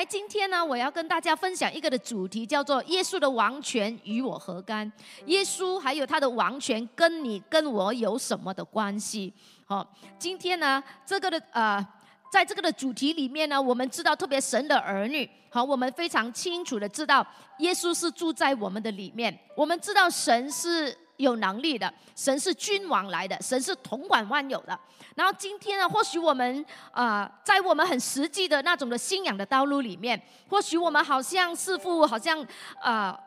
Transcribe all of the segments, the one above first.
来，今天呢，我要跟大家分享一个的主题，叫做“耶稣的王权与我何干”。耶稣还有他的王权，跟你跟我有什么的关系？好，今天呢，这个的呃，在这个的主题里面呢，我们知道，特别神的儿女，好，我们非常清楚的知道，耶稣是住在我们的里面。我们知道神是。有能力的神是君王来的，神是统管万有的。然后今天呢，或许我们啊，在我们很实际的那种的信仰的道路里面，或许我们好像似乎好像啊。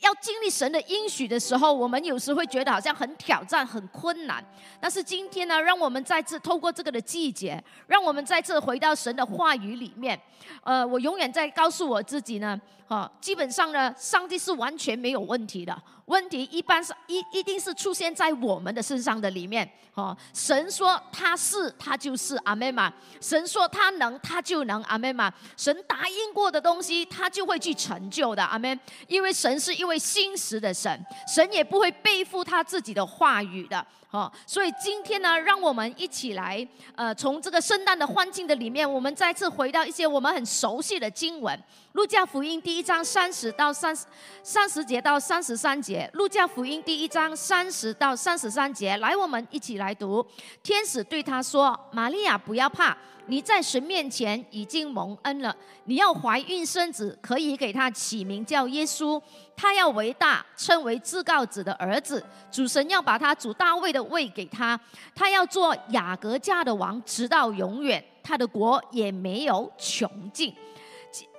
要经历神的应许的时候，我们有时会觉得好像很挑战、很困难。但是今天呢，让我们再次透过这个的季节，让我们再次回到神的话语里面。呃，我永远在告诉我自己呢，哈，基本上呢，上帝是完全没有问题的。问题一般是一一定是出现在我们的身上的里面。哈，神说他是，他就是阿妹嘛。神说他能，他就能阿妹嘛。神答应过的东西，他就会去成就的阿妹。因为神是。一位心实的神，神也不会背负他自己的话语的，哦，所以今天呢，让我们一起来，呃，从这个圣诞的欢庆的里面，我们再次回到一些我们很熟悉的经文，《路加福音》第一章三十到三十三十节到三十三节，《路加福音》第一章三十到三十三节，来，我们一起来读。天使对他说：“玛利亚，不要怕。”你在神面前已经蒙恩了。你要怀孕生子，可以给他起名叫耶稣。他要为大，称为至高子的儿子。主神要把他主大卫的位给他。他要做雅各家的王，直到永远。他的国也没有穷尽。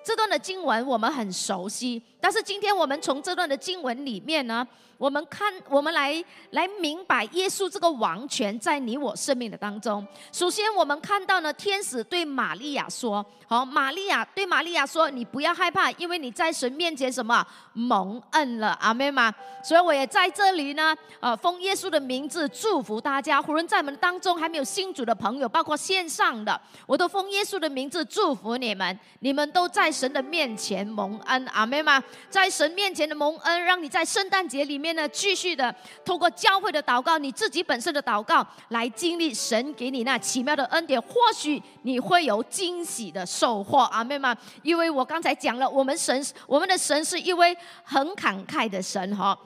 这段的经文我们很熟悉，但是今天我们从这段的经文里面呢？我们看，我们来来明白耶稣这个王权在你我生命的当中。首先，我们看到呢，天使对玛利亚说：“好，玛利亚对玛利亚说，你不要害怕，因为你在神面前什么蒙恩了，阿妹吗？所以我也在这里呢，呃，奉耶稣的名字祝福大家。无论在我们当中还没有信主的朋友，包括线上的，我都奉耶稣的名字祝福你们。你们都在神的面前蒙恩，阿妹吗？在神面前的蒙恩，让你在圣诞节里面。呢，继续的通过教会的祷告，你自己本身的祷告，来经历神给你那奇妙的恩典，或许你会有惊喜的收获，阿妹妹。因为我刚才讲了，我们神，我们的神是一位很慷慨的神，哈。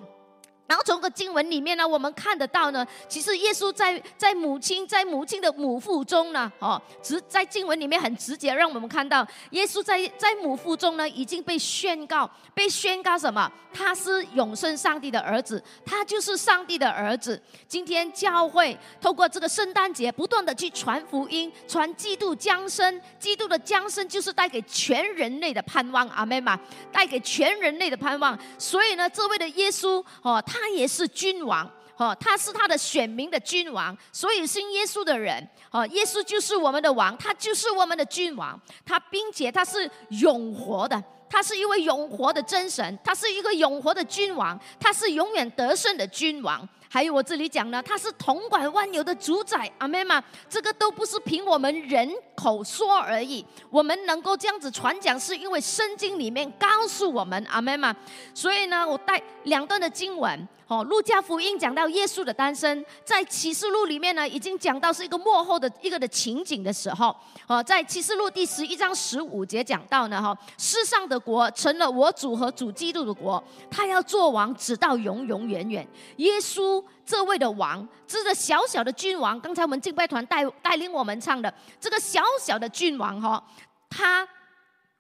然后从个经文里面呢，我们看得到呢，其实耶稣在在母亲在母亲的母腹中呢，哦，直在经文里面很直接让我们看到，耶稣在在母腹中呢已经被宣告，被宣告什么？他是永生上帝的儿子，他就是上帝的儿子。今天教会透过这个圣诞节，不断的去传福音，传基督降生，基督的降生就是带给全人类的盼望，阿门嘛，带给全人类的盼望。所以呢，这位的耶稣，哦，他。他也是君王，哦，他是他的选民的君王，所以信耶稣的人，哦，耶稣就是我们的王，他就是我们的君王，他并且他是永活的，他是一位永活的真神，他是一个永活的君王，他是永远得胜的君王。还有我这里讲呢，他是统管万有的主宰，阿妹嘛，这个都不是凭我们人口说而已，我们能够这样子传讲，是因为圣经里面告诉我们，阿妹嘛。所以呢，我带两段的经文。哦，路加福音讲到耶稣的诞生，在启示录里面呢，已经讲到是一个幕后的一个的情景的时候。哦，在启示录第十一章十五节讲到呢，哈，世上的国成了我主和主基督的国，他要做王，直到永永远远。耶稣这位的王，这个小小的君王，刚才我们敬拜团带带领我们唱的这个小小的君王，哈，他。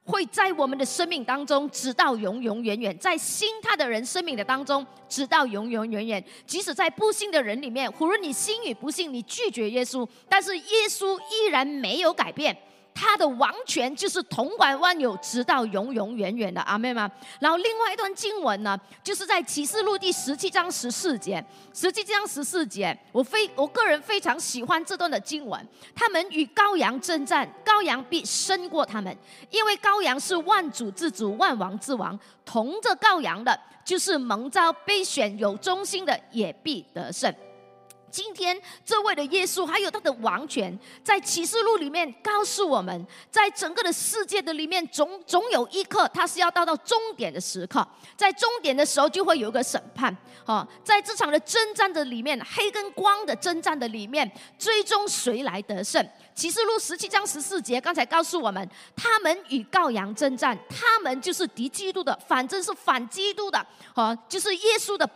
会在我们的生命当中，直到永永远远，在信他的人生命的当中，直到永永远远。即使在不信的人里面，无论你信与不信，你拒绝耶稣，但是耶稣依然没有改变。他的王权就是统管万有，直到永永远远的阿妹吗？然后另外一段经文呢，就是在启示录第十七章十四节，十七章十四节，我非我个人非常喜欢这段的经文。他们与羔羊征战，羔羊必胜过他们，因为羔羊是万主之主，万王之王，同着羔羊的，就是蒙召、被选、有忠心的，也必得胜。今天这位的耶稣，还有他的王权，在启示录里面告诉我们，在整个的世界的里面，总总有一刻，他是要到到终点的时刻，在终点的时候就会有一个审判。哦，在这场的征战的里面，黑跟光的征战的里面，最终谁来得胜？启示录十七章十四节刚才告诉我们，他们与羔羊征战，他们就是敌基督的，反正是反基督的，哦，就是耶稣的。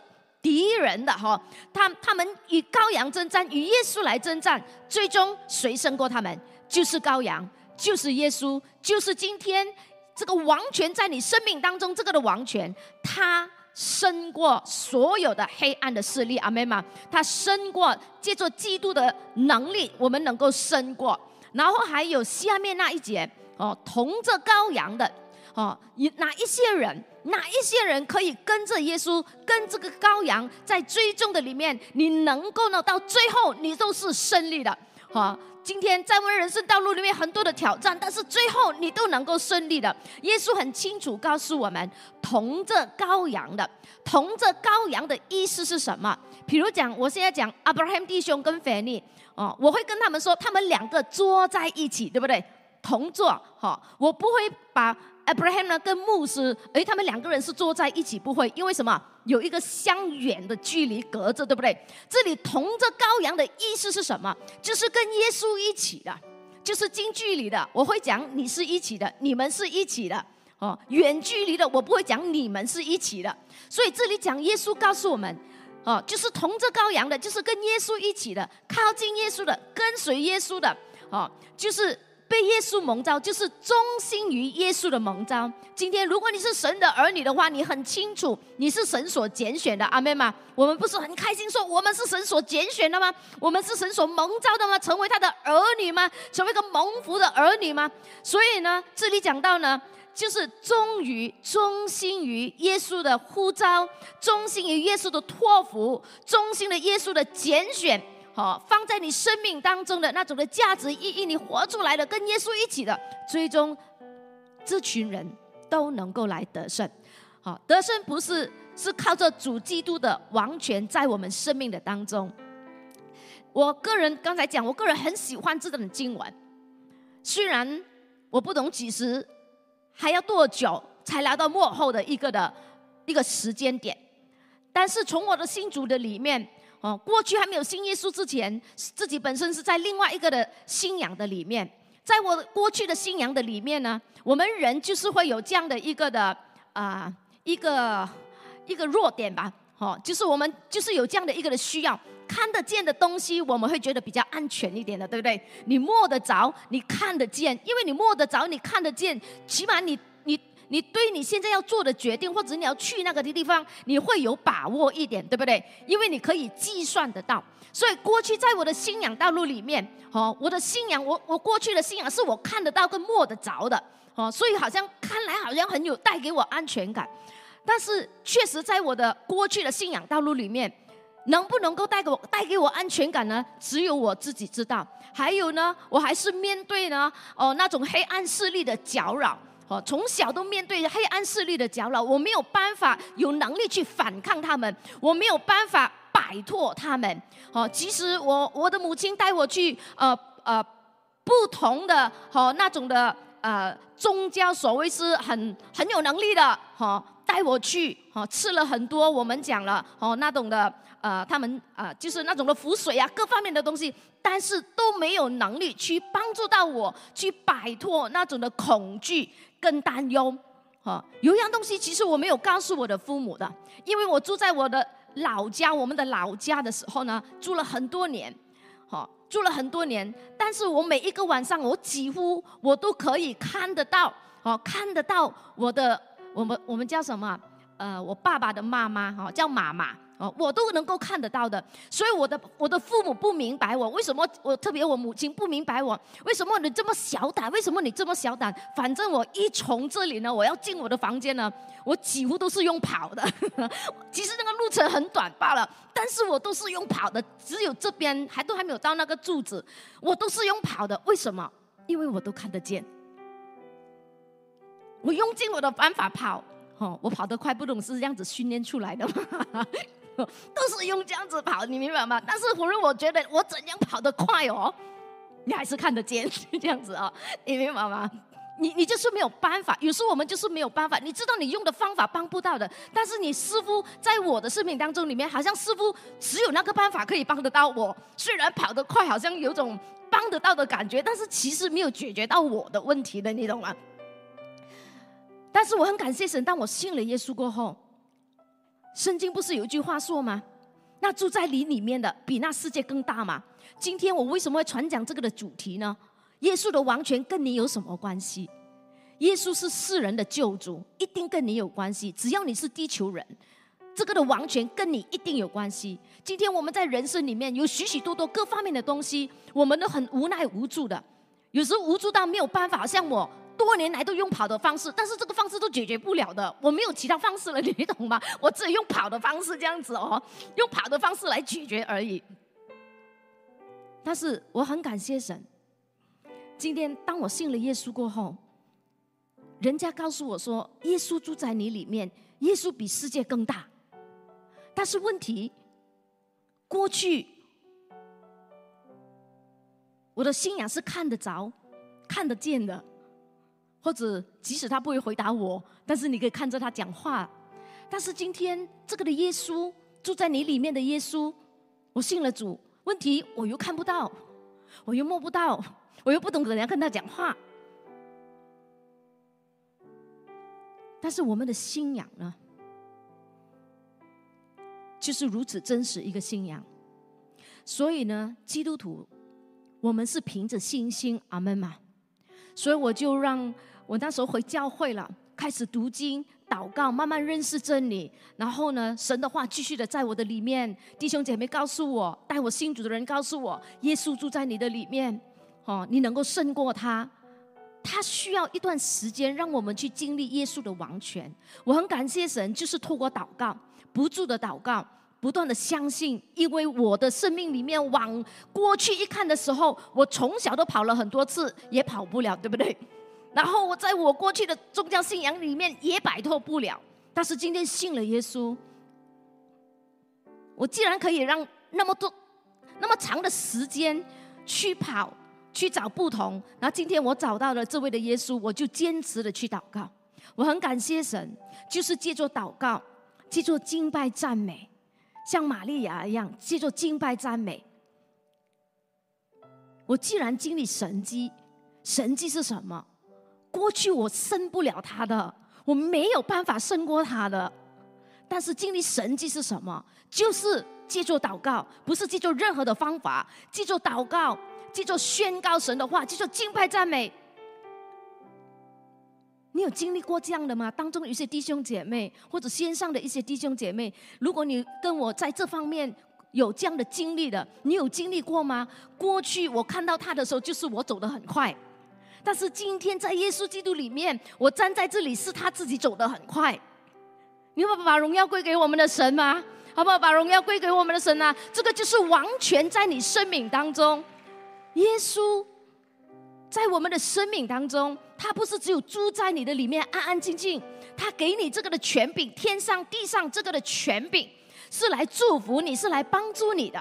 敌人的哈，他他们与羔羊征战，与耶稣来征战，最终谁胜过他们？就是羔羊，就是耶稣，就是今天这个王权在你生命当中这个的王权，他胜过所有的黑暗的势力，阿门吗？他胜过借助基督的能力，我们能够胜过。然后还有下面那一节哦，同着羔羊的。哦，哪一些人，哪一些人可以跟着耶稣，跟这个羔羊在追踪的里面，你能够呢？到最后，你都是胜利的。哈，今天在我们人生道路里面很多的挑战，但是最后你都能够顺利的。耶稣很清楚告诉我们，同着羔羊的，同着羔羊的意思是什么？比如讲，我现在讲阿伯拉罕弟兄跟腓尼，哦，我会跟他们说，他们两个坐在一起，对不对？同坐，哈，我不会把。Abraham 呢，跟牧师，哎，他们两个人是坐在一起，不会，因为什么？有一个相远的距离隔着，对不对？这里同着羔羊的意思是什么？就是跟耶稣一起的，就是近距离的。我会讲你是一起的，你们是一起的。哦，远距离的我不会讲你们是一起的。所以这里讲耶稣告诉我们，哦，就是同着羔羊的，就是跟耶稣一起的，靠近耶稣的，跟随耶稣的，哦，就是。被耶稣蒙召，就是忠心于耶稣的蒙召。今天，如果你是神的儿女的话，你很清楚你是神所拣选的，阿妹吗？我们不是很开心说我们是神所拣选的吗？我们是神所蒙召的吗？成为他的儿女吗？成为一个蒙福的儿女吗？所以呢，这里讲到呢，就是忠于、忠心于耶稣的呼召，忠心于耶稣的托付，忠心的耶稣的拣选。好，放在你生命当中的那种的价值意义，你活出来的，跟耶稣一起的，最终这群人都能够来得胜。好，得胜不是是靠着主基督的王权在我们生命的当中。我个人刚才讲，我个人很喜欢这段经文，虽然我不懂几时还要多久才来到幕后的一个的一个时间点，但是从我的心主的里面。哦，过去还没有信耶稣之前，自己本身是在另外一个的信仰的里面，在我过去的信仰的里面呢，我们人就是会有这样的一个的啊一个一个弱点吧，哦，就是我们就是有这样的一个的需要，看得见的东西我们会觉得比较安全一点的，对不对？你摸得着，你看得见，因为你摸得着，你看得见，起码你。你对你现在要做的决定，或者你要去那个的地方，你会有把握一点，对不对？因为你可以计算得到。所以过去在我的信仰道路里面，哦，我的信仰，我我过去的信仰是我看得到跟摸得着的，哦，所以好像看来好像很有带给我安全感。但是确实在我的过去的信仰道路里面，能不能够带给我带给我安全感呢？只有我自己知道。还有呢，我还是面对呢，哦，那种黑暗势力的搅扰。哦，从小都面对黑暗势力的搅扰，我没有办法有能力去反抗他们，我没有办法摆脱他们。哦，其实我我的母亲带我去呃呃不同的哦那种的呃宗教，所谓是很很有能力的哈，带我去哦吃了很多我们讲了哦那种的呃他们啊就是那种的符水啊各方面的东西，但是都没有能力去帮助到我去摆脱那种的恐惧。更担忧，哈，有一样东西其实我没有告诉我的父母的，因为我住在我的老家，我们的老家的时候呢，住了很多年，哈，住了很多年，但是我每一个晚上，我几乎我都可以看得到，哦，看得到我的，我们我们叫什么？呃，我爸爸的妈妈，哈，叫妈妈。哦，我都能够看得到的，所以我的我的父母不明白我为什么，我特别我母亲不明白我为什么你这么小胆，为什么你这么小胆？反正我一从这里呢，我要进我的房间呢，我几乎都是用跑的，其实那个路程很短罢了，但是我都是用跑的，只有这边还都还没有到那个柱子，我都是用跑的，为什么？因为我都看得见，我用尽我的方法跑，哦，我跑得快不懂是这样子训练出来的吗？都是用这样子跑，你明白吗？但是无论我觉得我怎样跑得快哦，你还是看得见这样子哦，你明白吗？你你就是没有办法，有时候我们就是没有办法。你知道你用的方法帮不到的，但是你似乎在我的生命当中里面，好像似乎只有那个办法可以帮得到我。虽然跑得快，好像有种帮得到的感觉，但是其实没有解决到我的问题的，你懂吗？但是我很感谢神，当我信了耶稣过后，圣经不是有一句话说吗？那住在你里面的比那世界更大吗？今天我为什么会传讲这个的主题呢？耶稣的王权跟你有什么关系？耶稣是世人的救主，一定跟你有关系。只要你是地球人，这个的王权跟你一定有关系。今天我们在人生里面有许许多多各方面的东西，我们都很无奈无助的，有时候无助到没有办法。像我多年来都用跑的方式，但是这个方式都解决不了的，我没有其他方式了，你懂吗？我只用跑的方式这样子哦，用跑的方式来解决而已。但是我很感谢神。今天，当我信了耶稣过后，人家告诉我说，耶稣住在你里面，耶稣比世界更大。但是问题，过去我的信仰是看得着、看得见的，或者即使他不会回答我，但是你可以看着他讲话。但是今天，这个的耶稣住在你里面的耶稣，我信了主，问题我又看不到，我又摸不到。我又不懂怎样跟他讲话，但是我们的信仰呢，就是如此真实一个信仰。所以呢，基督徒，我们是凭着信心，阿门嘛。所以我就让我那时候回教会了，开始读经、祷告，慢慢认识真理。然后呢，神的话继续的在我的里面。弟兄姐妹告诉我，带我信主的人告诉我，耶稣住在你的里面。哦，你能够胜过他，他需要一段时间让我们去经历耶稣的王权。我很感谢神，就是透过祷告，不住的祷告，不断的相信。因为我的生命里面往过去一看的时候，我从小都跑了很多次，也跑不了，对不对？然后我在我过去的宗教信仰里面也摆脱不了。但是今天信了耶稣，我既然可以让那么多那么长的时间去跑。去找不同，然后今天我找到了这位的耶稣，我就坚持的去祷告。我很感谢神，就是借助祷告，借助敬拜赞美，像玛利亚一样借助敬拜赞美。我既然经历神迹，神迹是什么？过去我胜不了他的，我没有办法胜过他的。但是经历神迹是什么？就是借助祷告，不是借助任何的方法，借助祷告。借助宣告神的话，借助敬拜赞美。你有经历过这样的吗？当中有一些弟兄姐妹，或者线上的一些弟兄姐妹，如果你跟我在这方面有这样的经历的，你有经历过吗？过去我看到他的时候，就是我走得很快，但是今天在耶稣基督里面，我站在这里是他自己走得很快。你要把荣耀归给我们的神吗？好不好？把荣耀归给我们的神啊！这个就是王权在你生命当中。耶稣在我们的生命当中，他不是只有住在你的里面安安静静，他给你这个的权柄，天上地上这个的权柄，是来祝福你，是来帮助你的。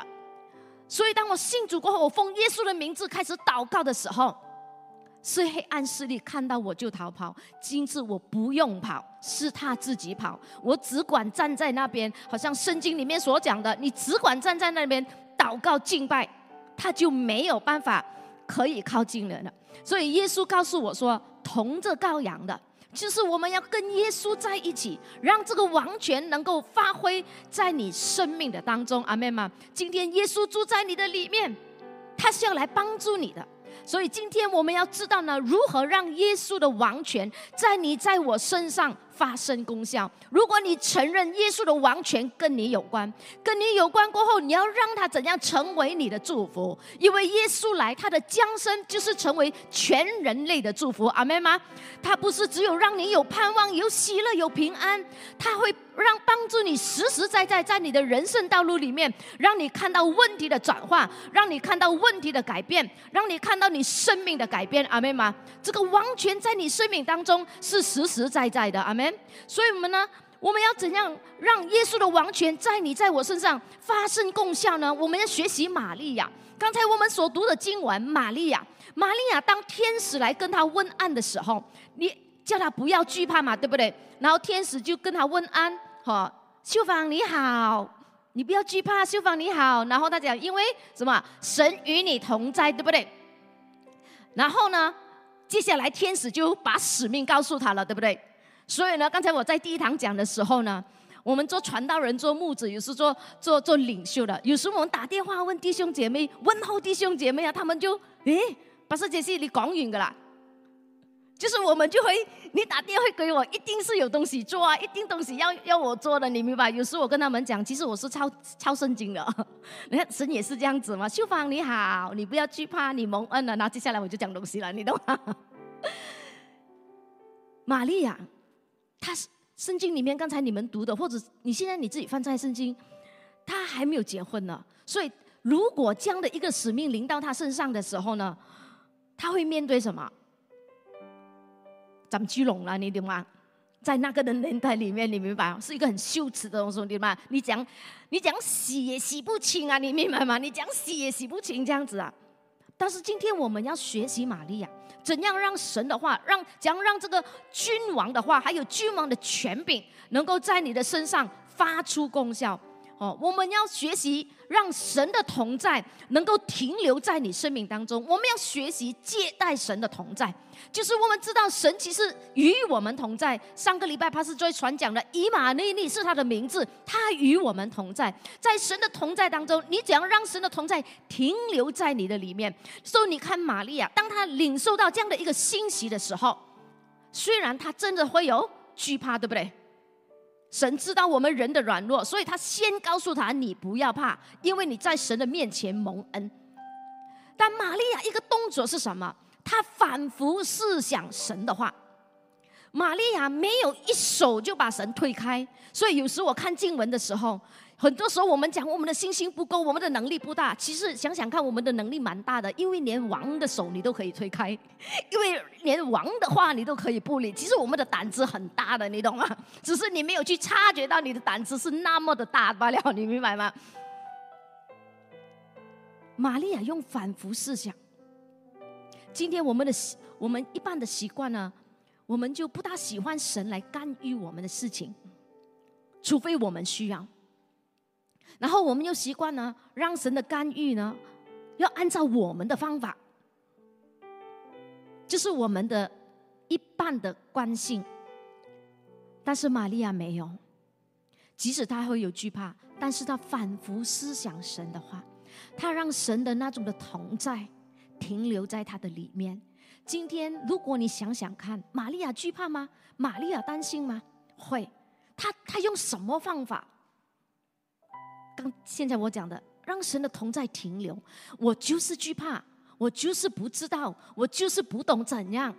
所以，当我信主过后，我奉耶稣的名字开始祷告的时候，是黑暗势力看到我就逃跑。今次我不用跑，是他自己跑，我只管站在那边，好像圣经里面所讲的，你只管站在那边祷告敬拜。他就没有办法可以靠近人了，所以耶稣告诉我说：“同着羔羊的，就是我们要跟耶稣在一起，让这个王权能够发挥在你生命的当中。”阿妹吗？今天耶稣住在你的里面，他是要来帮助你的。所以今天我们要知道呢，如何让耶稣的王权在你在我身上。发生功效。如果你承认耶稣的王权跟你有关，跟你有关过后，你要让他怎样成为你的祝福？因为耶稣来，他的降生就是成为全人类的祝福。阿妹吗？他不是只有让你有盼望、有喜乐、有平安，他会让帮助你实实在在在你的人生道路里面，让你看到问题的转化，让你看到问题的改变，让你看到你生命的改变。阿妹吗？这个王权在你生命当中是实实在在的。阿妹。所以，我们呢，我们要怎样让耶稣的王权在你在我身上发生功效呢？我们要学习玛利亚。刚才我们所读的经文，玛利亚，玛利亚当天使来跟他问安的时候，你叫他不要惧怕嘛，对不对？然后天使就跟他问安，哈，秀芳你好，你不要惧怕，秀芳你好。然后他讲，因为什么？神与你同在，对不对？然后呢，接下来天使就把使命告诉他了，对不对？所以呢，刚才我在第一堂讲的时候呢，我们做传道人、做牧者，有时做做做领袖的，有时我们打电话问弟兄姐妹，问候弟兄姐妹啊，他们就诶，把这件事你讲远噶啦，就是我们就会，你打电话给我，一定是有东西做啊，一定东西要要我做的，你明白？有时我跟他们讲，其实我是抄抄圣经的，你看神也是这样子嘛。秀芳你好，你不要惧怕，你蒙恩了，然后接下来我就讲东西了，你懂吗？玛利亚。他是圣经里面刚才你们读的，或者你现在你自己翻在圣经，他还没有结婚呢。所以，如果这样的一个使命临到他身上的时候呢，他会面对什么？长鸡笼了，你懂吗？在那个的年代里面，你明白？是一个很羞耻的东西，对吗？你讲，你讲洗也洗不清啊，你明白吗？你讲洗也洗不清这样子啊。但是今天我们要学习玛利亚。怎样让神的话，让怎样让这个君王的话，还有君王的权柄，能够在你的身上发出功效？哦，我们要学习让神的同在能够停留在你生命当中。我们要学习接待神的同在，就是我们知道神其实与我们同在。上个礼拜他是在传讲的，以马内利是他的名字，他与我们同在。在神的同在当中，你怎样让神的同在停留在你的里面？所以你看玛利亚，当他领受到这样的一个信息的时候，虽然他真的会有惧怕，对不对？神知道我们人的软弱，所以他先告诉他：“你不要怕，因为你在神的面前蒙恩。”但玛利亚一个动作是什么？她反复思想神的话。玛利亚没有一手就把神推开，所以有时我看经文的时候。很多时候我们讲我们的信心不够，我们的能力不大。其实想想看，我们的能力蛮大的，因为连王的手你都可以推开，因为连王的话你都可以不理。其实我们的胆子很大的，你懂吗？只是你没有去察觉到你的胆子是那么的大罢了，你明白吗？玛利亚用反复思想。今天我们的习我们一般的习惯呢，我们就不大喜欢神来干预我们的事情，除非我们需要。然后我们又习惯呢，让神的干预呢，要按照我们的方法，就是我们的一半的惯性。但是玛利亚没有，即使她会有惧怕，但是她反复思想神的话，她让神的那种的同在停留在她的里面。今天如果你想想看，玛利亚惧怕吗？玛利亚担心吗？会。她她用什么方法？刚现在我讲的，让神的同在停留，我就是惧怕，我就是不知道，我就是不懂怎样，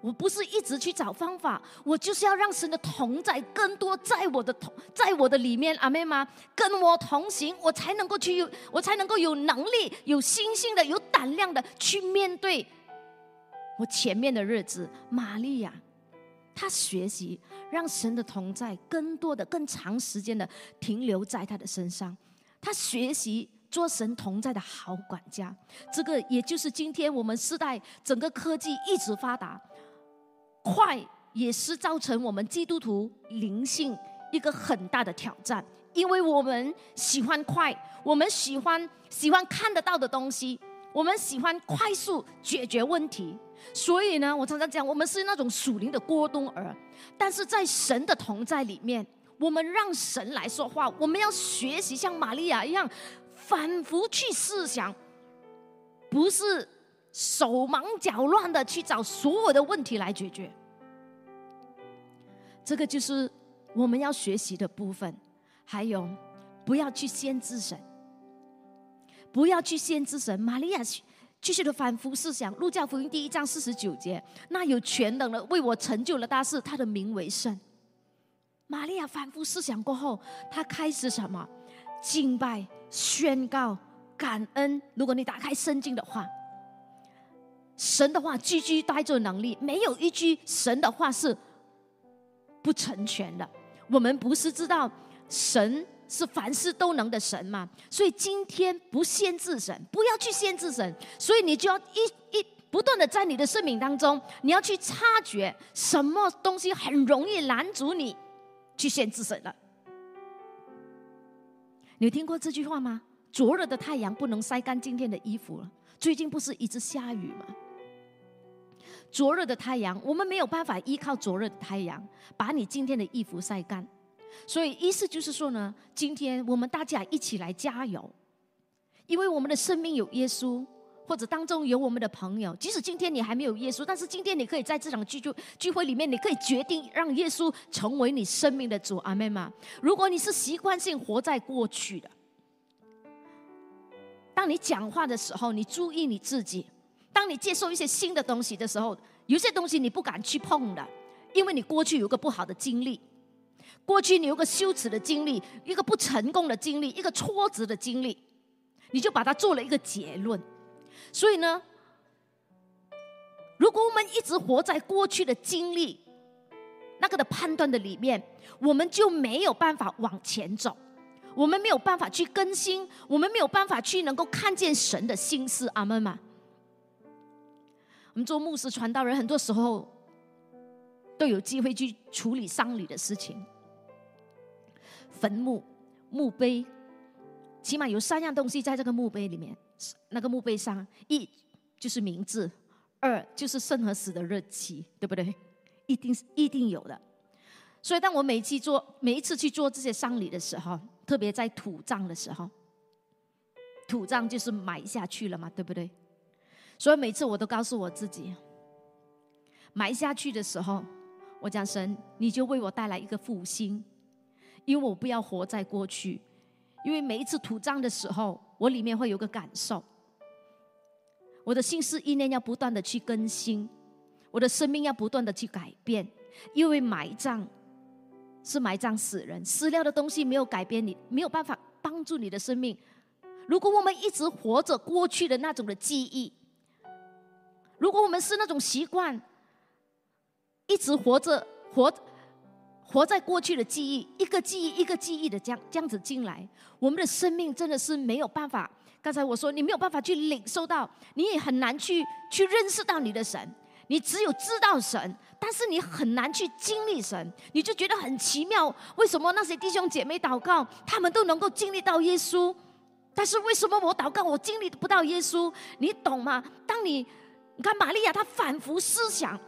我不是一直去找方法，我就是要让神的同在更多在我的同，在我的里面，阿妹吗？跟我同行，我才能够去，我才能够有能力、有信心的、有胆量的去面对我前面的日子。玛利亚。他学习让神的同在更多的、更长时间的停留在他的身上。他学习做神同在的好管家。这个也就是今天我们时代整个科技一直发达，快也是造成我们基督徒灵性一个很大的挑战。因为我们喜欢快，我们喜欢喜欢看得到的东西，我们喜欢快速解决问题。所以呢，我常常讲，我们是那种属灵的郭冬儿，但是在神的同在里面，我们让神来说话。我们要学习像玛利亚一样，反复去思想，不是手忙脚乱的去找所有的问题来解决。这个就是我们要学习的部分。还有，不要去限制神，不要去限制神。玛利亚。继续的反复思想，《路加福音》第一章四十九节，那有全能的为我成就了大事，他的名为圣。玛利亚反复思想过后，他开始什么？敬拜、宣告、感恩。如果你打开圣经的话，神的话句句带着能力，没有一句神的话是不成全的。我们不是知道神是凡事都能的神吗？所以今天不限制神，不要去限制神，所以你就要一一不断的在你的生命当中，你要去察觉什么东西很容易拦阻你去限制神了。你听过这句话吗？灼热的太阳不能晒干今天的衣服了。最近不是一直下雨吗？灼热的太阳，我们没有办法依靠灼热的太阳把你今天的衣服晒干。所以意思就是说呢，今天我们大家一起来加油，因为我们的生命有耶稣，或者当中有我们的朋友。即使今天你还没有耶稣，但是今天你可以在这场聚聚聚会里面，你可以决定让耶稣成为你生命的主。阿门吗？如果你是习惯性活在过去的。当你讲话的时候，你注意你自己；当你接受一些新的东西的时候，有些东西你不敢去碰的，因为你过去有个不好的经历，过去你有个羞耻的经历，一个不成功的经历，一个挫折的经历，你就把它做了一个结论。所以呢，如果我们一直活在过去的经历那个的判断的里面，我们就没有办法往前走。我们没有办法去更新，我们没有办法去能够看见神的心思，阿门吗？我们做牧师传道人，很多时候都有机会去处理丧礼的事情。坟墓、墓碑，起码有三样东西在这个墓碑里面。那个墓碑上，一就是名字，二就是生和死的日期，对不对？一定一定有的。所以，当我每次做每一次去做这些丧礼的时候，特别在土葬的时候，土葬就是埋下去了嘛，对不对？所以每次我都告诉我自己，埋下去的时候，我讲神，你就为我带来一个复兴，因为我不要活在过去，因为每一次土葬的时候，我里面会有个感受，我的心思意念要不断的去更新，我的生命要不断的去改变，因为埋葬。是埋葬死人，死掉的东西没有改变你，没有办法帮助你的生命。如果我们一直活着过去的那种的记忆，如果我们是那种习惯，一直活着活活在过去的记忆，一个记忆一个记忆的这样这样子进来，我们的生命真的是没有办法。刚才我说你没有办法去领受到，你也很难去去认识到你的神。你只有知道神，但是你很难去经历神，你就觉得很奇妙。为什么那些弟兄姐妹祷告，他们都能够经历到耶稣，但是为什么我祷告我经历不到耶稣？你懂吗？当你你看玛利亚，她反复思想。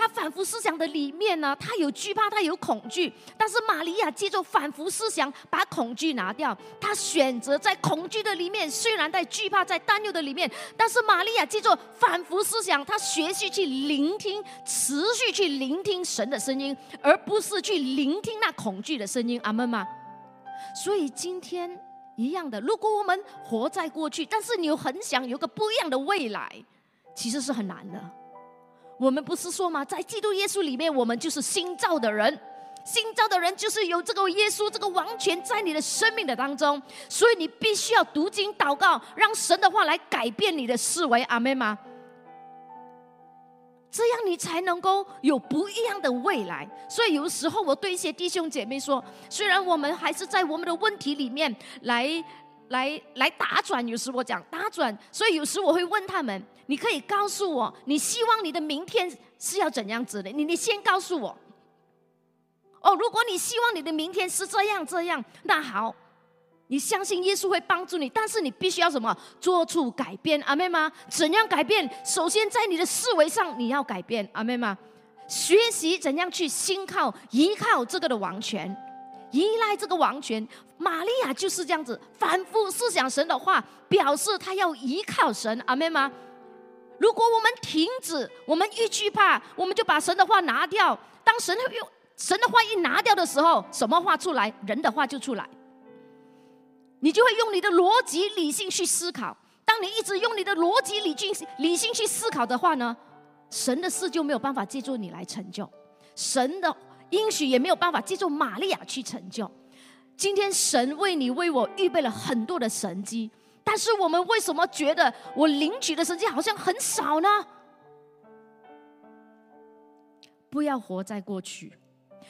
他反复思想的里面呢，他有惧怕，他有恐惧。但是玛利亚借着反复思想，把恐惧拿掉。他选择在恐惧的里面，虽然在惧怕、在担忧的里面，但是玛利亚借着反复思想，他学习去聆听，持续去聆听神的声音，而不是去聆听那恐惧的声音。阿门吗？所以今天一样的，如果我们活在过去，但是你又很想有个不一样的未来，其实是很难的。我们不是说吗？在基督耶稣里面，我们就是新造的人。新造的人就是有这个耶稣这个王权在你的生命的当中，所以你必须要读经祷告，让神的话来改变你的思维。阿妹吗？这样你才能够有不一样的未来。所以有时候我对一些弟兄姐妹说，虽然我们还是在我们的问题里面来。来来打转，有时我讲打转，所以有时我会问他们：你可以告诉我，你希望你的明天是要怎样子的？你你先告诉我。哦，如果你希望你的明天是这样这样，那好，你相信耶稣会帮助你，但是你必须要什么？做出改变，阿妹吗？怎样改变？首先在你的思维上你要改变，阿妹吗？学习怎样去信靠、依靠这个的王权。依赖这个王权，玛利亚就是这样子，反复思想神的话，表示他要依靠神。阿妹吗？如果我们停止，我们一惧怕，我们就把神的话拿掉。当神用神的话一拿掉的时候，什么话出来？人的话就出来。你就会用你的逻辑理性去思考。当你一直用你的逻辑理性理性去思考的话呢，神的事就没有办法借助你来成就。神的。应许也没有办法借助玛利亚去成就。今天神为你为我预备了很多的神机，但是我们为什么觉得我领取的神迹好像很少呢？不要活在过去。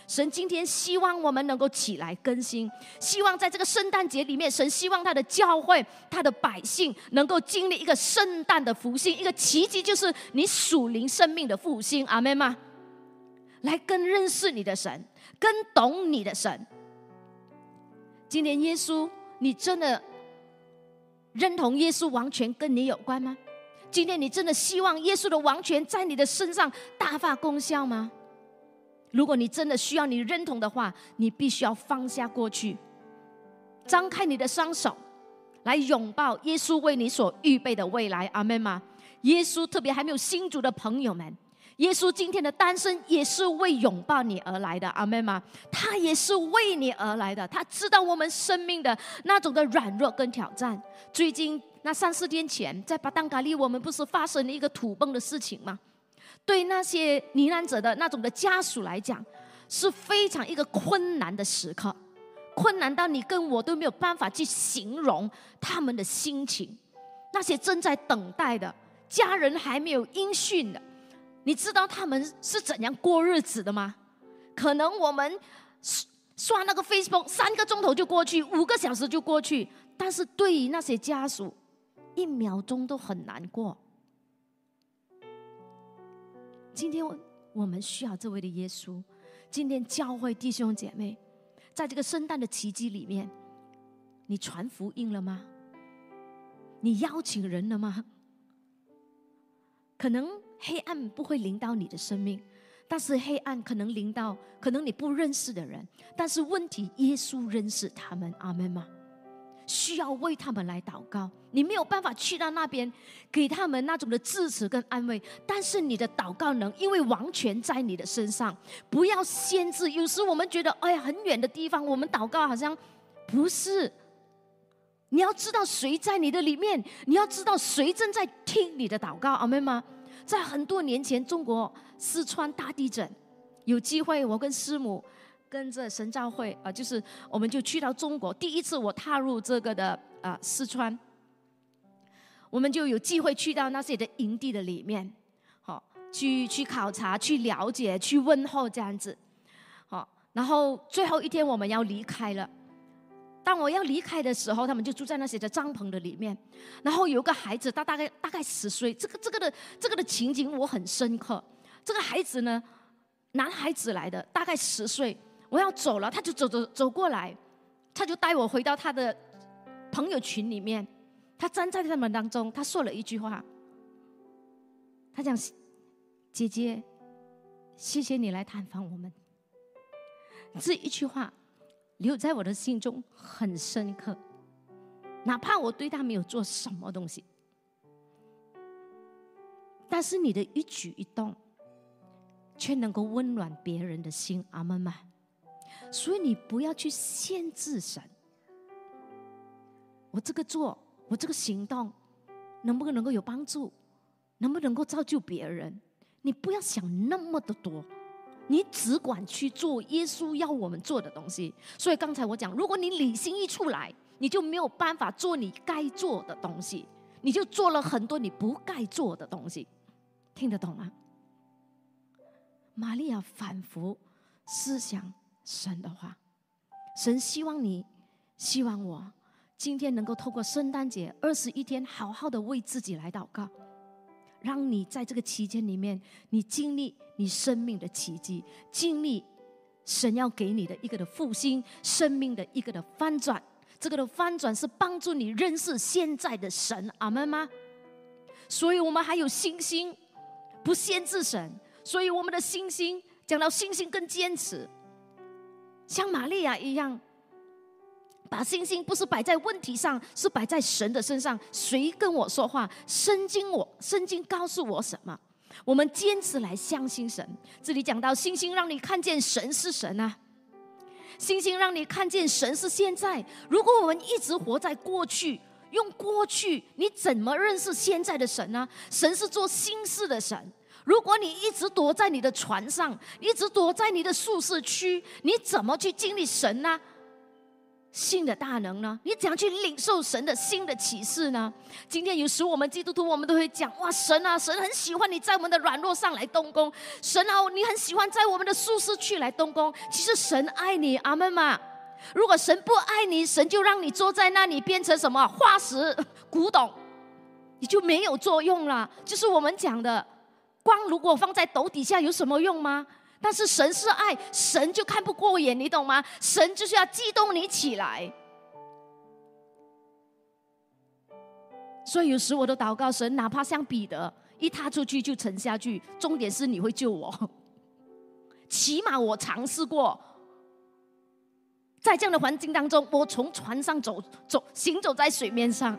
神今天希望我们能够起来更新，希望在这个圣诞节里面，神希望他的教会、他的百姓能够经历一个圣诞的复兴，一个奇迹，就是你属灵生命的复兴。阿门吗？来更认识你的神，更懂你的神。今年耶稣，你真的认同耶稣王权跟你有关吗？今天你真的希望耶稣的王权在你的身上大发功效吗？如果你真的需要你认同的话，你必须要放下过去，张开你的双手，来拥抱耶稣为你所预备的未来。阿门吗？耶稣特别还没有新主的朋友们，耶稣今天的诞生也是为拥抱你而来的。阿妹吗？他也是为你而来的，他知道我们生命的那种的软弱跟挑战。最近那三四天前，在巴当卡利，我们不是发生了一个土崩的事情吗？对那些罹难者的那种的家属来讲，是非常一个困难的时刻，困难到你跟我都没有办法去形容他们的心情。那些正在等待的家人还没有音讯的，你知道他们是怎样过日子的吗？可能我们刷那个 Facebook 三个钟头就过去，五个小时就过去，但是对于那些家属，一秒钟都很难过。今天我们需要这位的耶稣。今天教会弟兄姐妹，在这个圣诞的奇迹里面，你传福音了吗？你邀请人了吗？可能黑暗不会临到你的生命，但是黑暗可能临到可能你不认识的人。但是问题，耶稣认识他们。阿门吗？需要为他们来祷告，你没有办法去到那边给他们那种的支持跟安慰，但是你的祷告能，因为王权在你的身上，不要限制。有时我们觉得，哎呀，很远的地方，我们祷告好像不是。你要知道谁在你的里面，你要知道谁正在听你的祷告，阿妹吗？在很多年前，中国四川大地震，有机会我跟师母。跟着神教会啊，就是我们就去到中国。第一次我踏入这个的啊四川，我们就有机会去到那些的营地的里面，好去去考察、去了解、去问候这样子，好。然后最后一天我们要离开了，当我要离开的时候，他们就住在那些的帐篷的里面。然后有个孩子，他大概大概十岁，这个这个的这个的情景我很深刻。这个孩子呢，男孩子来的，大概十岁。我要走了，他就走走走过来，他就带我回到他的朋友群里面。他站在他们当中，他说了一句话：“他讲，姐姐，谢谢你来探访我们。”这一句话留在我的心中很深刻，哪怕我对他没有做什么东西，但是你的一举一动却能够温暖别人的心。阿门吗？所以你不要去限制神。我这个做，我这个行动，能不能够有帮助？能不能够造就别人？你不要想那么的多，你只管去做耶稣要我们做的东西。所以刚才我讲，如果你理性一出来，你就没有办法做你该做的东西，你就做了很多你不该做的东西。听得懂吗？玛利亚反复思想。神的话，神希望你，希望我，今天能够透过圣诞节二十一天，好好的为自己来祷告，让你在这个期间里面，你经历你生命的奇迹，经历神要给你的一个的复兴，生命的一个的翻转。这个的翻转是帮助你认识现在的神，阿门吗？所以我们还有信心，不限制神。所以我们的信心，讲到信心更坚持。像玛利亚一样，把信心不是摆在问题上，是摆在神的身上。谁跟我说话？圣经我圣经告诉我什么？我们坚持来相信神。这里讲到信心，让你看见神是神啊！信心让你看见神是现在。如果我们一直活在过去，用过去，你怎么认识现在的神呢？神是做新事的神。如果你一直躲在你的船上，一直躲在你的舒适区，你怎么去经历神呢？新的大能呢？你怎样去领受神的新的启示呢？今天有时我们基督徒，我们都会讲：哇，神啊，神很喜欢你在我们的软弱上来动工。神啊，你很喜欢在我们的舒适区来动工。其实神爱你，阿门嘛。如果神不爱你，神就让你坐在那里变成什么化石、古董，你就没有作用了。就是我们讲的，光如果放在斗底下有什么用吗？但是神是爱，神就看不过眼，你懂吗？神就是要激动你起来。所以有时我都祷告神，哪怕像彼得一踏出去就沉下去，重点是你会救我。起码我尝试过，在这样的环境当中，我从船上走走行走在水面上，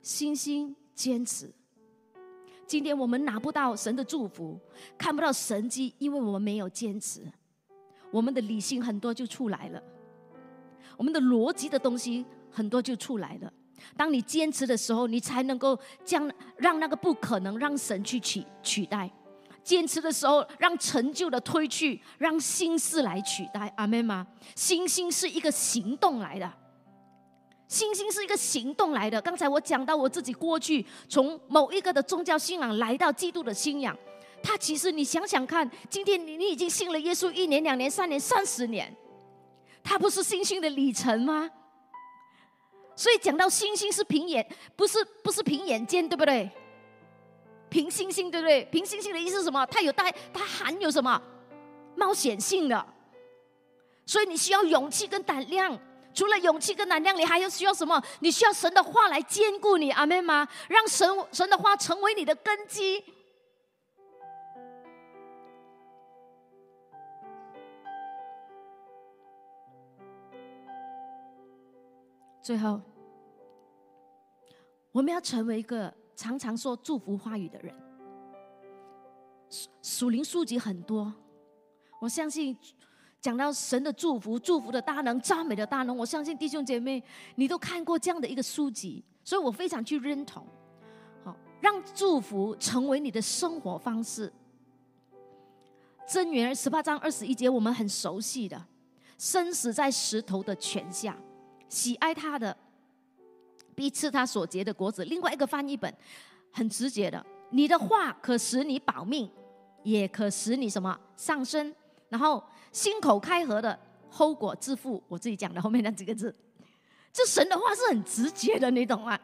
星星坚持。今天我们拿不到神的祝福，看不到神迹，因为我们没有坚持。我们的理性很多就出来了，我们的逻辑的东西很多就出来了。当你坚持的时候，你才能够将让那个不可能让神去取取代。坚持的时候，让成就的推去，让心事来取代。阿妹吗？心心是一个行动来的。信心是一个行动来的。刚才我讲到我自己过去从某一个的宗教信仰来到基督的信仰，他其实你想想看，今天你你已经信了耶稣一年、两年、三年、三十年，他不是信心的里程吗？所以讲到信心是凭眼，不是不是凭眼见，对不对？凭信心，对不对？凭信心的意思是什么？它有带，它含有什么冒险性的，所以你需要勇气跟胆量。除了勇气跟胆量，你还要需要什么？你需要神的话来兼顾你，阿妹吗？让神神的话成为你的根基。最后，我们要成为一个常常说祝福话语的人。属属灵书籍很多，我相信。讲到神的祝福、祝福的大能、赞美的大能，我相信弟兄姐妹你都看过这样的一个书籍，所以我非常去认同。好，让祝福成为你的生活方式。真言十八章二十一节，我们很熟悉的，生死在石头的泉下，喜爱他的必吃他所结的果子。另外一个翻译本很直接的，你的话可使你保命，也可使你什么上升。然后心口开合的后果自负，我自己讲的后面那几个字，这神的话是很直接的，你懂吗？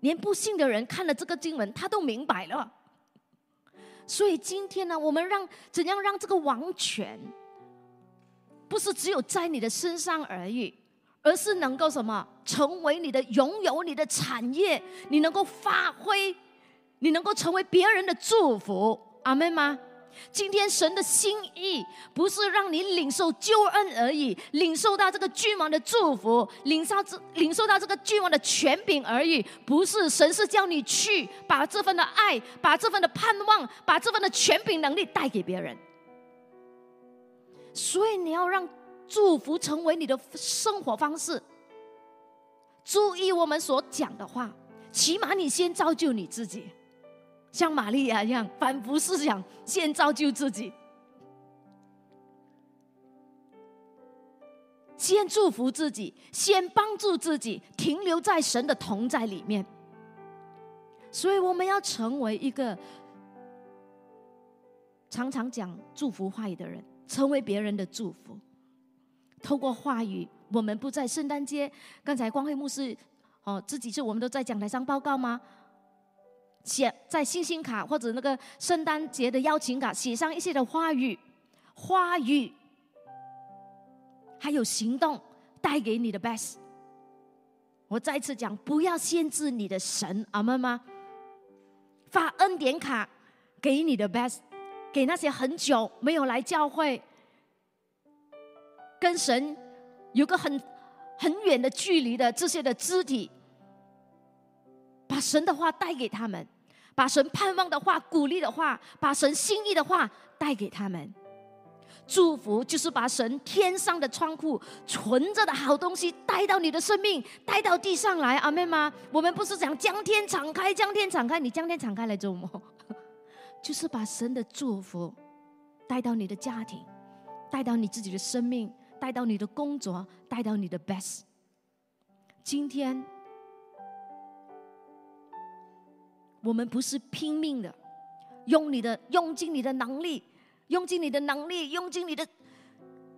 连不信的人看了这个经文，他都明白了。所以今天呢，我们让怎样让这个王权，不是只有在你的身上而已，而是能够什么，成为你的拥有你的产业，你能够发挥，你能够成为别人的祝福。阿门吗？今天神的心意不是让你领受救恩而已，领受到这个君王的祝福，领受这领受到这个君王的权柄而已。不是神是叫你去把这份的爱，把这份的盼望，把这份的权柄能力带给别人。所以你要让祝福成为你的生活方式。注意我们所讲的话，起码你先造就你自己。像玛利亚一样，反复思想，先造就自己，先祝福自己，先帮助自己，停留在神的同在里面。所以，我们要成为一个常常讲祝福话语的人，成为别人的祝福。透过话语，我们不在圣诞节。刚才光辉牧师哦，这几次我们都在讲台上报告吗？写在星星卡或者那个圣诞节的邀请卡，写上一些的话语、话语，还有行动带给你的 best。我再次讲，不要限制你的神，阿门吗？发恩典卡给你的 best，给那些很久没有来教会、跟神有个很很远的距离的这些的肢体，把神的话带给他们。把神盼望的话、鼓励的话、把神心意的话带给他们，祝福就是把神天上的仓库存着的好东西带到你的生命，带到地上来。阿妹吗？我们不是讲将天敞开，将天敞开，你将天敞开来做么？就是把神的祝福带到你的家庭，带到你自己的生命，带到你的工作，带到你的 best。今天，我们不是拼命的，用你的用尽你的能力，用尽你的能力，用尽你的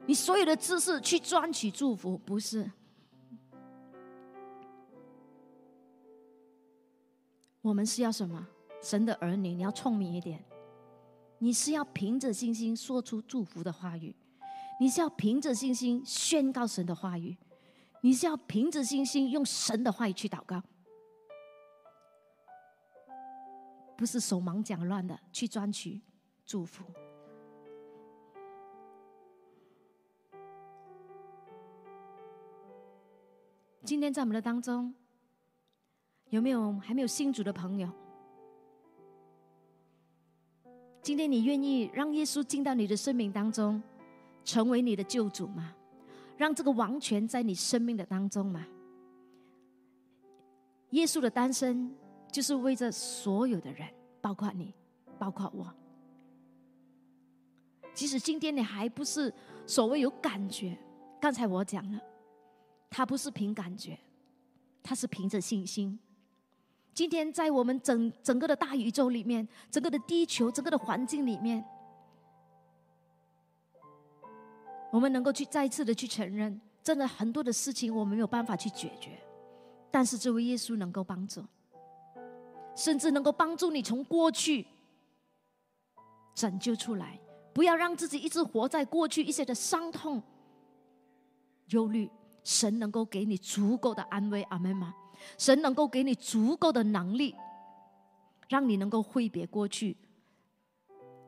你所有的知识去赚取祝福，不是。我们是要什么？神的儿女，你要聪明一点。你是要凭着信心说出祝福的话语，你是要凭着信心宣告神的话语，你是要凭着信心用神的话语去祷告，不是手忙脚乱的去赚取祝福。今天在我们的当中，有没有还没有信主的朋友？今天你愿意让耶稣进到你的生命当中，成为你的救主吗？让这个王权在你生命的当中吗？耶稣的诞生就是为着所有的人，包括你，包括我。即使今天你还不是所谓有感觉，刚才我讲了，他不是凭感觉，他是凭着信心。今天在我们整整个的大宇宙里面，整个的地球，整个的环境里面，我们能够去再次的去承认，真的很多的事情我们没有办法去解决，但是这位耶稣能够帮助，甚至能够帮助你从过去拯救出来，不要让自己一直活在过去一些的伤痛、忧虑，神能够给你足够的安慰，阿门吗？神能够给你足够的能力，让你能够挥别过去，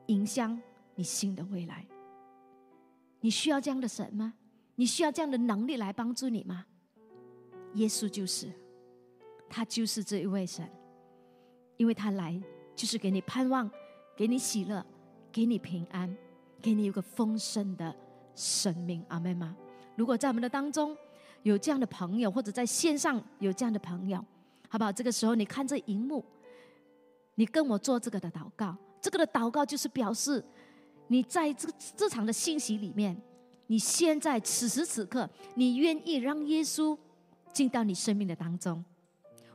影响你新的未来。你需要这样的神吗？你需要这样的能力来帮助你吗？耶稣就是，他就是这一位神，因为他来就是给你盼望，给你喜乐，给你平安，给你一个丰盛的生命。阿门吗？如果在我们的当中，有这样的朋友，或者在线上有这样的朋友，好不好？这个时候你看这荧幕，你跟我做这个的祷告。这个的祷告就是表示，你在这个这场的信息里面，你现在此时此刻，你愿意让耶稣进到你生命的当中。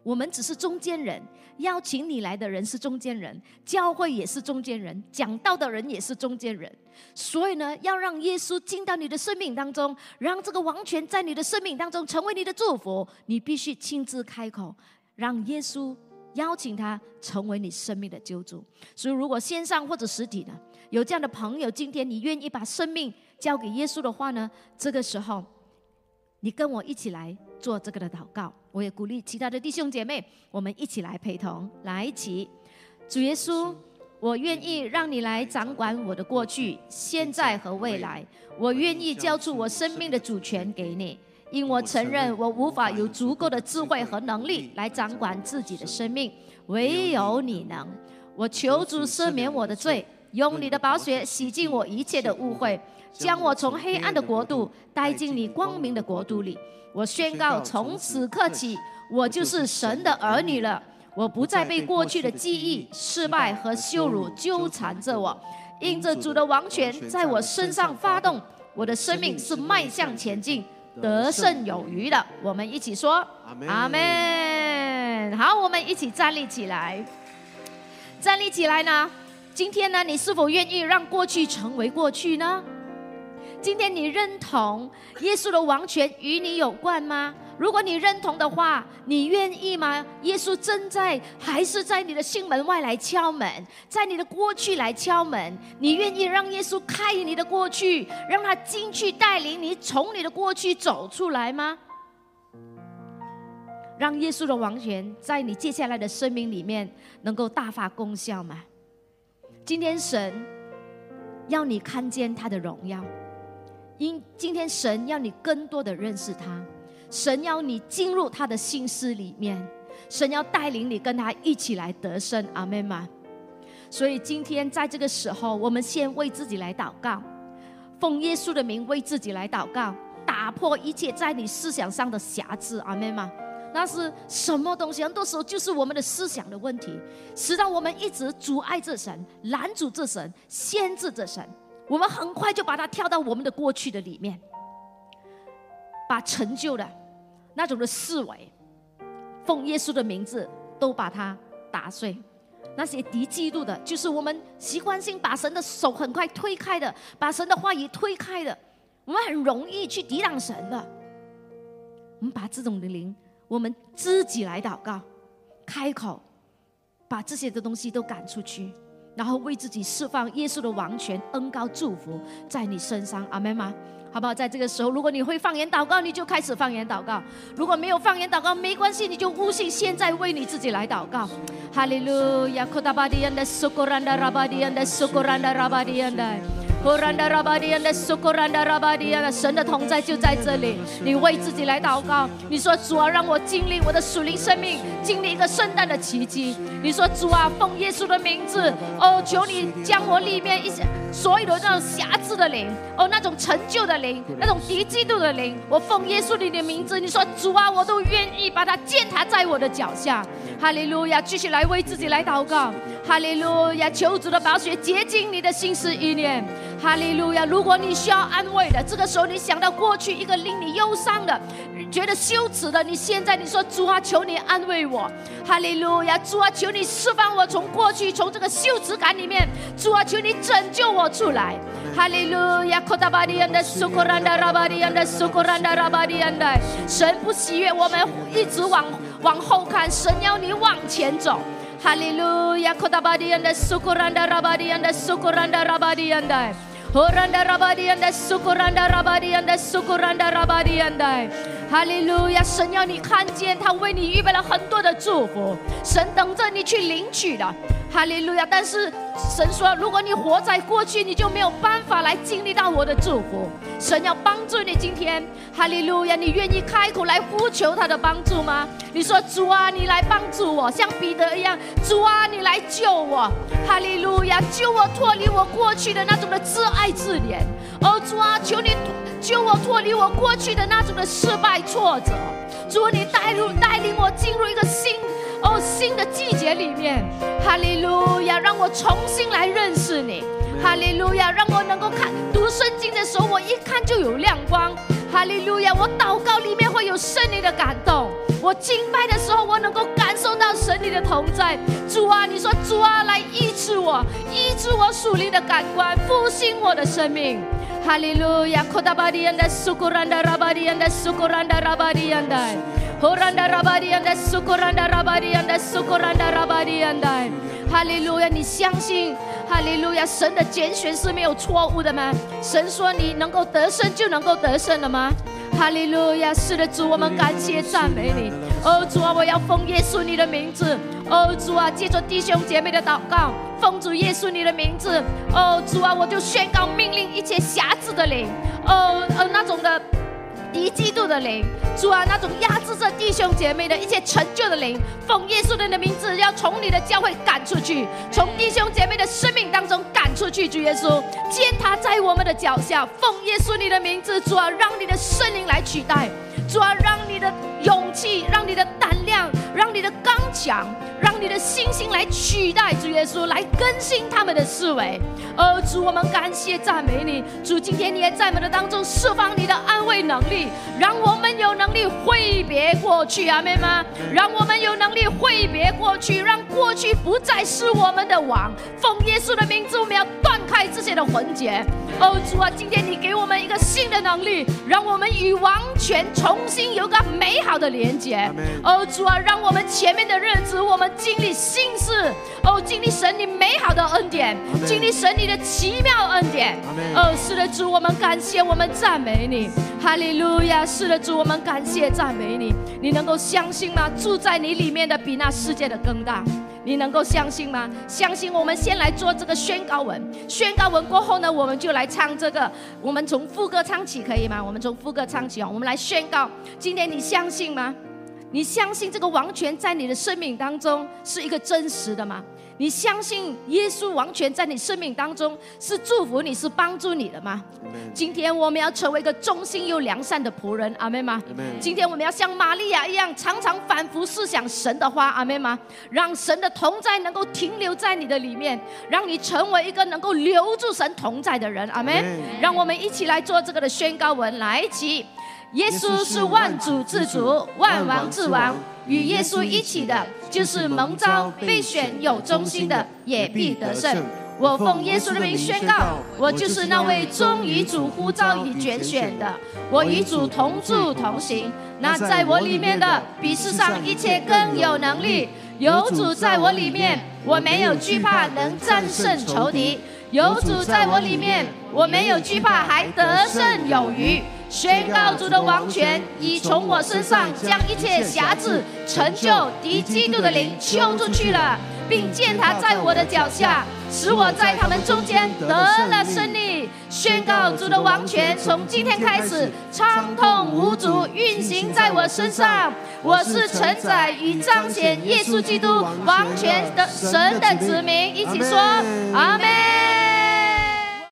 我们只是中间人，邀请你来的人是中间人，教会也是中间人，讲道的人也是中间人。所以呢，要让耶稣进到你的生命当中，让这个王权在你的生命当中成为你的祝福，你必须亲自开口，让耶稣邀请他成为你生命的救主。所以，如果线上或者实体的有这样的朋友，今天你愿意把生命交给耶稣的话呢？这个时候，你跟我一起来做这个的祷告。我也鼓励其他的弟兄姐妹，我们一起来陪同，来一起。主耶稣，我愿意让你来掌管我的过去、现在和未来。我愿意交出我生命的主权给你，因我承认我无法有足够的智慧和能力来掌管自己的生命，唯有你能。我求主赦免我的罪，用你的宝血洗净我一切的误会，将我从黑暗的国度带进你光明的国度里。我宣告，从此刻起，我就是神的儿女了。我不再被过去的记忆、失败和羞辱纠缠着我。因着主的王权在我身上发动，我的生命是迈向前进、得胜有余的。我们一起说：阿门。好，我们一起站立起来。站立起来呢？今天呢？你是否愿意让过去成为过去呢？今天你认同耶稣的王权与你有关吗？如果你认同的话，你愿意吗？耶稣正在还是在你的心门外来敲门，在你的过去来敲门？你愿意让耶稣开你的过去，让他进去带领你从你的过去走出来吗？让耶稣的王权在你接下来的生命里面能够大发功效吗？今天神要你看见他的荣耀。因今天神要你更多的认识他，神要你进入他的心思里面，神要带领你跟他一起来得胜，阿门吗？所以今天在这个时候，我们先为自己来祷告，奉耶稣的名为自己来祷告，打破一切在你思想上的瑕疵，阿门吗？那是什么东西？很多时候就是我们的思想的问题，使到我们一直阻碍这神，拦阻这神，限制这神。我们很快就把它跳到我们的过去的里面，把成就的那种的思维，奉耶稣的名字都把它打碎。那些敌基督的，就是我们习惯性把神的手很快推开的，把神的话语推开的，我们很容易去抵挡神的。我们把这种的灵，我们自己来祷告，开口，把这些的东西都赶出去，然后为自己释放耶稣的王权、恩高祝福在你身上，阿门吗？好不好？在这个时候，如果你会放言祷告，你就开始放言祷告；如果没有放言祷告，没关系，你就呼信现在为你自己来祷告。哈利路亚，的巴苏库兰达拉巴。神的同在就在这里，你为自己来祷告。你说主啊，让我经历我的属灵生命，经历一个圣诞的奇迹。你说主啊，奉耶稣的名字，哦，求你将我里面一些所有的那种瑕疵的灵，哦，那种陈旧的灵，那种敌嫉妒的灵，我奉耶稣你的名字。你说主啊，我都愿意把它践踏在我的脚下。哈利路亚，继续来为自己来祷告。哈利路亚，求主的宝血洁净你的心思意念。哈利路亚！如果你需要安慰的，这个时候你想到过去一个令你忧伤的、觉得羞耻的，你现在你说主啊，求你安慰我。哈利路亚！主啊，求你释放我从过去从这个羞耻感里面。主啊，求你拯救我出来。哈利路亚！科达巴迪安的苏库兰达拉巴迪安的苏库兰达拉巴迪安的，神不喜悦我们一直往往后看，神要你往前走。哈利路亚！科达巴迪安的苏库兰达拉巴迪安的苏库兰达拉巴迪安的。Horanda rabadi anda sukuranda rabadi anda sukuranda rabadi anda，哈利路亚！神要你看见，他为你预备了很多的祝福，神等着你去领取的。哈利路亚！但是神说，如果你活在过去，你就没有办法来经历到我的祝福。神要帮助你，今天哈利路亚！你愿意开口来呼求他的帮助吗？你说主啊，你来帮助我，像彼得一样，主啊，你来救我。哈利路亚！救我脱离我过去的那种的自爱自怜。哦，主啊，求你救我脱离我过去的那种的失败挫折。主，你带入带领我进入一个新。哦，新的季节里面，哈利路亚，让我重新来认识你，哈利路亚，让我能够看读圣经的时候，我一看就有亮光，哈利路亚，我祷告里面会有圣灵的感动，我敬拜的时候，我能够感受到神你的同在。主啊，你说主啊，来医治我，医治我属灵的感官，复兴我的生命，哈利路亚，库达巴迪安的苏库兰达拉巴迪安的苏库兰达拉巴迪安的。Horanda rabadi anda sukuranda rabadi anda sukuranda rabadi anda，哈利路亚！你相信哈利路亚？神的拣选是没有错误的吗？神说你能够得胜就能够得胜了吗？哈利路亚！是的，主，我们感谢赞美你。哦，主啊，我要奉耶稣你的名字。哦，主啊，借着弟兄姐妹的祷告，奉主耶稣你的名字。哦，主啊，我就宣告命令一切瑕疵的灵，哦，呃，那种的。一季度的灵，主啊，那种压制着弟兄姐妹的一些成就的灵，奉耶稣的名字，要从你的教会赶出去，从弟兄姐妹的生命当中赶出去。主耶稣，践踏在我们的脚下，奉耶稣你的名字，主啊，让你的圣灵来取代，主啊，让你的勇气，让你的胆量，让你的刚强。让你的信心来取代主耶稣，来更新他们的思维。哦，主，我们感谢赞美你。主，今天你也在我们的当中释放你的安慰能力，让我们有能力挥别过去，阿妹吗？让我们有能力挥别过去，让过去不再是我们的王。奉耶稣的名字，我们要断开这些的魂结。哦，主啊，今天你给我们一个新的能力，让我们与王权重新有个美好的连接。哦，主啊，让我们前面的日子，我们。经历心事，哦，经历神你美好的恩典，经历神你的奇妙恩典。哦，是的，主，我们感谢，我们赞美你，哈利路亚。是的，主，我们感谢赞美你。你能够相信吗？住在你里面的比那世界的更大。你能够相信吗？相信。我们先来做这个宣告文，宣告文过后呢，我们就来唱这个。我们从副歌唱起，可以吗？我们从副歌唱起哦。我们来宣告。今天你相信吗？你相信这个王权在你的生命当中是一个真实的吗？你相信耶稣王权在你生命当中是祝福你，是帮助你的吗？今天我们要成为一个忠心又良善的仆人，阿妹吗？今天我们要像玛利亚一样，常常反复思想神的话，阿妹吗？让神的同在能够停留在你的里面，让你成为一个能够留住神同在的人，阿妹。让我们一起来做这个的宣告文，来一起。耶稣是万主之主，万王之王。与耶稣一起的，就是蒙召、被选、有忠心的，也必得胜。我奉耶稣的名宣告，我就是那位忠于主呼召与拣选的。我与主同住同行，那在我里面的，比世上一切更有能力。有主在我里面，我没有惧怕，能战胜仇敌。有主在我里面，我没有惧怕，还得胜有余。宣告主的王权已从我身上将一切辖制、成就敌基督的灵揪出去了，并践踏在我的脚下，使我在他们中间得了胜利。宣告主的王权从今天开始畅通无阻运行在我身上。我是承载与彰显耶稣基督王权的神的子民，一起说阿门。